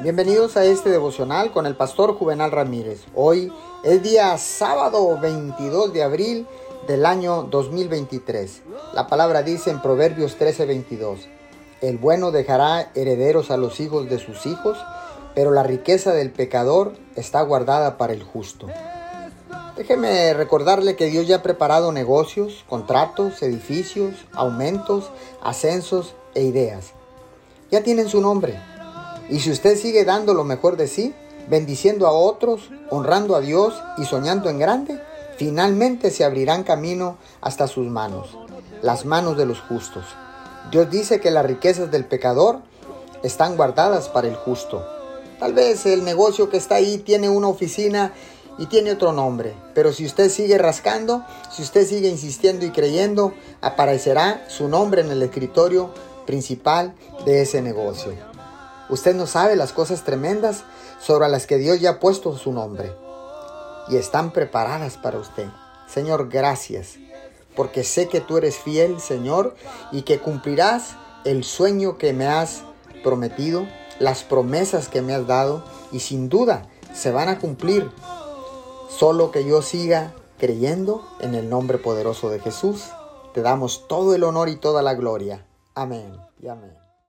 Bienvenidos a este devocional con el pastor Juvenal Ramírez. Hoy es día sábado 22 de abril del año 2023. La palabra dice en Proverbios 13:22, el bueno dejará herederos a los hijos de sus hijos, pero la riqueza del pecador está guardada para el justo. Déjeme recordarle que Dios ya ha preparado negocios, contratos, edificios, aumentos, ascensos e ideas. Ya tienen su nombre y si usted sigue dando lo mejor de sí, bendiciendo a otros, honrando a Dios y soñando en grande, finalmente se abrirán camino hasta sus manos, las manos de los justos. Dios dice que las riquezas del pecador están guardadas para el justo. Tal vez el negocio que está ahí tiene una oficina y tiene otro nombre, pero si usted sigue rascando, si usted sigue insistiendo y creyendo, aparecerá su nombre en el escritorio principal de ese negocio. Usted no sabe las cosas tremendas sobre las que Dios ya ha puesto su nombre y están preparadas para usted. Señor, gracias, porque sé que tú eres fiel, Señor, y que cumplirás el sueño que me has prometido, las promesas que me has dado, y sin duda se van a cumplir. Solo que yo siga creyendo en el nombre poderoso de Jesús. Te damos todo el honor y toda la gloria. Amén y amén.